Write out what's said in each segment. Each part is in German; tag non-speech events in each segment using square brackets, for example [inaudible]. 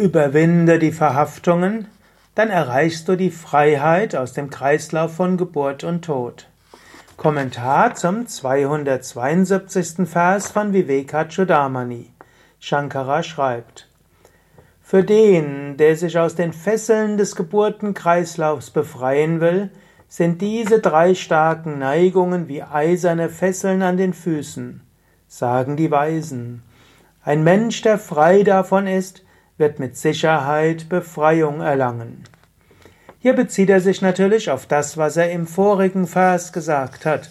Überwinde die Verhaftungen, dann erreichst du die Freiheit aus dem Kreislauf von Geburt und Tod. Kommentar zum 272. Vers von Vivekachudamani. Shankara schreibt, Für den, der sich aus den Fesseln des Geburtenkreislaufs befreien will, sind diese drei starken Neigungen wie eiserne Fesseln an den Füßen, sagen die Weisen. Ein Mensch, der frei davon ist, wird mit Sicherheit Befreiung erlangen. Hier bezieht er sich natürlich auf das, was er im vorigen Vers gesagt hat.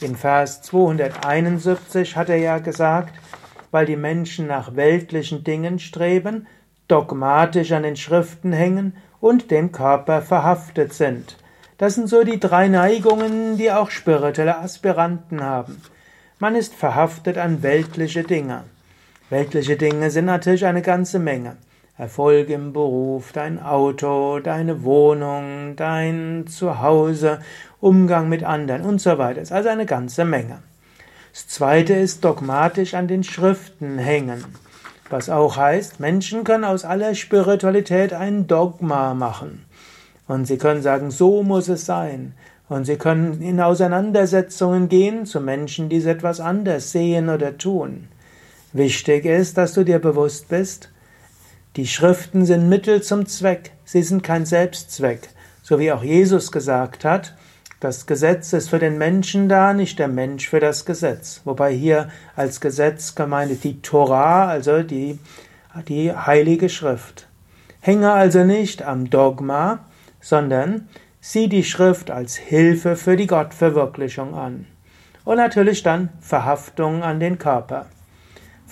In Vers 271 hat er ja gesagt, weil die Menschen nach weltlichen Dingen streben, dogmatisch an den Schriften hängen und dem Körper verhaftet sind. Das sind so die drei Neigungen, die auch spirituelle Aspiranten haben. Man ist verhaftet an weltliche Dinge. Weltliche Dinge sind natürlich eine ganze Menge. Erfolg im Beruf, dein Auto, deine Wohnung, dein Zuhause, Umgang mit anderen und so weiter. Das ist also eine ganze Menge. Das zweite ist dogmatisch an den Schriften hängen. Was auch heißt, Menschen können aus aller Spiritualität ein Dogma machen. Und sie können sagen, so muss es sein. Und sie können in Auseinandersetzungen gehen zu Menschen, die es etwas anders sehen oder tun. Wichtig ist, dass du dir bewusst bist, die Schriften sind Mittel zum Zweck, sie sind kein Selbstzweck, so wie auch Jesus gesagt hat, das Gesetz ist für den Menschen da, nicht der Mensch für das Gesetz. Wobei hier als Gesetz gemeint ist die Torah, also die, die heilige Schrift. Hänge also nicht am Dogma, sondern sieh die Schrift als Hilfe für die Gottverwirklichung an. Und natürlich dann Verhaftung an den Körper.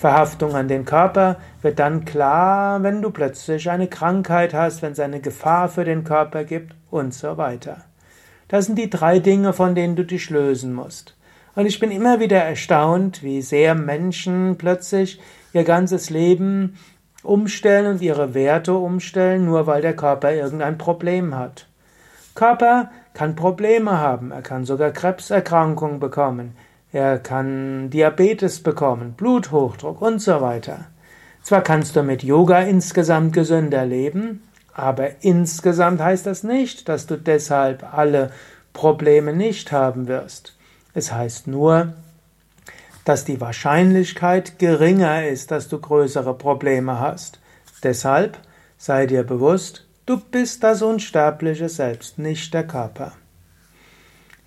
Verhaftung an den Körper wird dann klar, wenn du plötzlich eine Krankheit hast, wenn es eine Gefahr für den Körper gibt und so weiter. Das sind die drei Dinge, von denen du dich lösen musst. Und ich bin immer wieder erstaunt, wie sehr Menschen plötzlich ihr ganzes Leben umstellen und ihre Werte umstellen, nur weil der Körper irgendein Problem hat. Körper kann Probleme haben, er kann sogar Krebserkrankungen bekommen, er kann Diabetes bekommen, Bluthochdruck und so weiter. Zwar kannst du mit Yoga insgesamt gesünder leben, aber insgesamt heißt das nicht, dass du deshalb alle Probleme nicht haben wirst. Es heißt nur, dass die Wahrscheinlichkeit geringer ist, dass du größere Probleme hast. Deshalb sei dir bewusst, du bist das unsterbliche Selbst, nicht der Körper.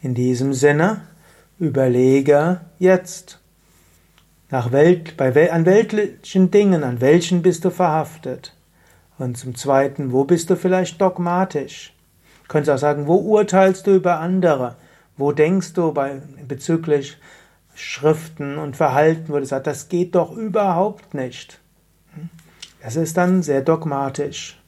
In diesem Sinne, Überlege jetzt. Nach Welt, bei, an weltlichen Dingen, an welchen bist du verhaftet? Und zum Zweiten, wo bist du vielleicht dogmatisch? Du könntest auch sagen, wo urteilst du über andere? Wo denkst du bei, bezüglich Schriften und Verhalten, wo du sagst, das geht doch überhaupt nicht? Das ist dann sehr dogmatisch.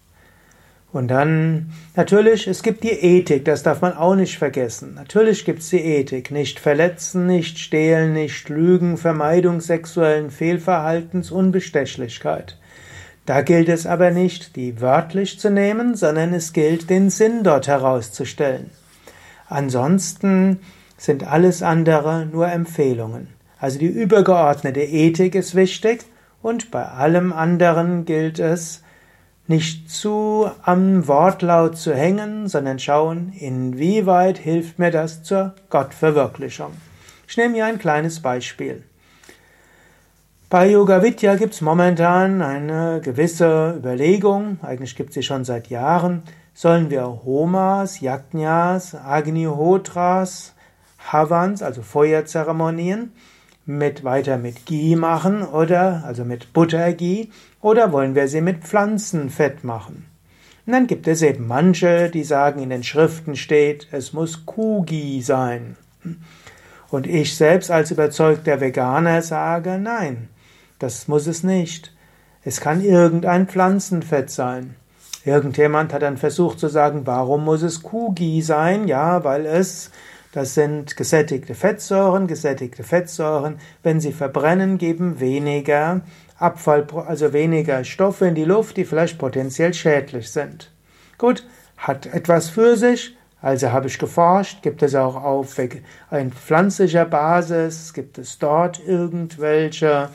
Und dann, natürlich, es gibt die Ethik, das darf man auch nicht vergessen. Natürlich gibt es die Ethik. Nicht verletzen, nicht stehlen, nicht lügen, Vermeidung sexuellen Fehlverhaltens, Unbestechlichkeit. Da gilt es aber nicht, die wörtlich zu nehmen, sondern es gilt, den Sinn dort herauszustellen. Ansonsten sind alles andere nur Empfehlungen. Also die übergeordnete Ethik ist wichtig und bei allem anderen gilt es, nicht zu am Wortlaut zu hängen, sondern schauen, inwieweit hilft mir das zur Gottverwirklichung. Ich nehme hier ein kleines Beispiel. Bei Yoga Vidya gibt es momentan eine gewisse Überlegung, eigentlich gibt es sie schon seit Jahren, sollen wir Homas, Yajnas, Agnihotras, Havans, also Feuerzeremonien, mit weiter mit Ghee machen oder also mit Butterghee oder wollen wir sie mit Pflanzenfett machen? Und dann gibt es eben manche, die sagen, in den Schriften steht, es muss Kuhghee sein. Und ich selbst als überzeugter Veganer sage, nein, das muss es nicht. Es kann irgendein Pflanzenfett sein. Irgendjemand hat dann versucht zu sagen, warum muss es Kuhghee sein? Ja, weil es das sind gesättigte Fettsäuren. Gesättigte Fettsäuren, wenn sie verbrennen, geben weniger Abfall, also weniger Stoffe in die Luft, die vielleicht potenziell schädlich sind. Gut, hat etwas für sich. Also habe ich geforscht, gibt es auch auf pflanzlicher Basis, gibt es dort irgendwelche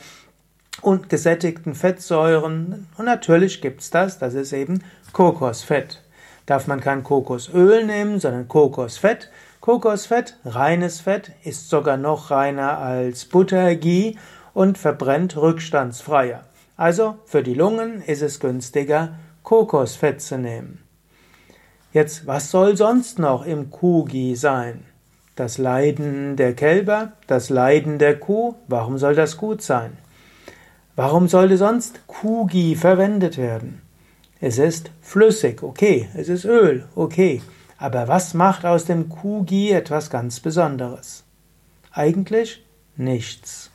und gesättigten Fettsäuren. Und natürlich gibt's das, das ist eben Kokosfett. Darf man kein Kokosöl nehmen, sondern Kokosfett. Kokosfett, reines Fett, ist sogar noch reiner als Butter, Ghee und verbrennt rückstandsfreier. Also für die Lungen ist es günstiger, Kokosfett zu nehmen. Jetzt, was soll sonst noch im Kuhgi sein? Das Leiden der Kälber, das Leiden der Kuh, warum soll das gut sein? Warum sollte sonst Kuhgi verwendet werden? Es ist flüssig, okay, es ist Öl, okay, aber was macht aus dem Kuhgi etwas ganz Besonderes? Eigentlich nichts.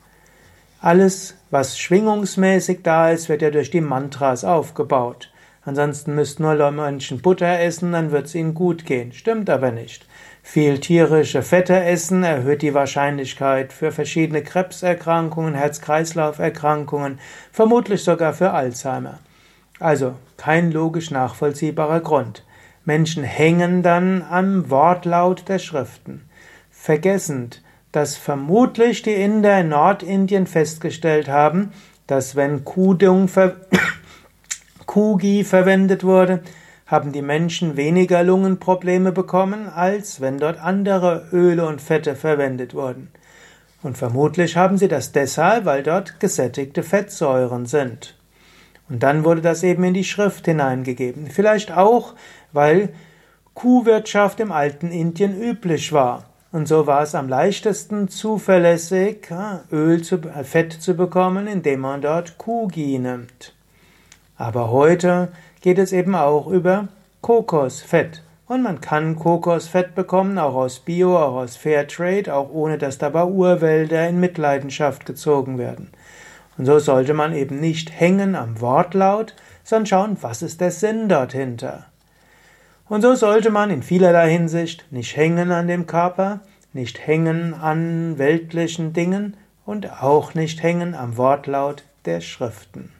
Alles, was schwingungsmäßig da ist, wird ja durch die Mantras aufgebaut. Ansonsten müssten nur Menschen Butter essen, dann wird es ihnen gut gehen. Stimmt aber nicht. Viel tierische Fette essen erhöht die Wahrscheinlichkeit für verschiedene Krebserkrankungen, Herz-Kreislauf-Erkrankungen, vermutlich sogar für Alzheimer. Also kein logisch nachvollziehbarer Grund. Menschen hängen dann am Wortlaut der Schriften, vergessend, dass vermutlich die Inder in Nordindien festgestellt haben, dass wenn Kudung ver [coughs] Kugi verwendet wurde, haben die Menschen weniger Lungenprobleme bekommen, als wenn dort andere Öle und Fette verwendet wurden. Und vermutlich haben sie das deshalb, weil dort gesättigte Fettsäuren sind. Und dann wurde das eben in die Schrift hineingegeben. Vielleicht auch, weil Kuhwirtschaft im alten Indien üblich war. Und so war es am leichtesten zuverlässig, Öl zu, äh, Fett zu bekommen, indem man dort Kuhgi nimmt. Aber heute geht es eben auch über Kokosfett. Und man kann Kokosfett bekommen, auch aus Bio, auch aus Fairtrade, auch ohne dass dabei Urwälder in Mitleidenschaft gezogen werden. Und so sollte man eben nicht hängen am Wortlaut, sondern schauen, was ist der Sinn dort hinter. Und so sollte man in vielerlei Hinsicht nicht hängen an dem Körper, nicht hängen an weltlichen Dingen und auch nicht hängen am Wortlaut der Schriften.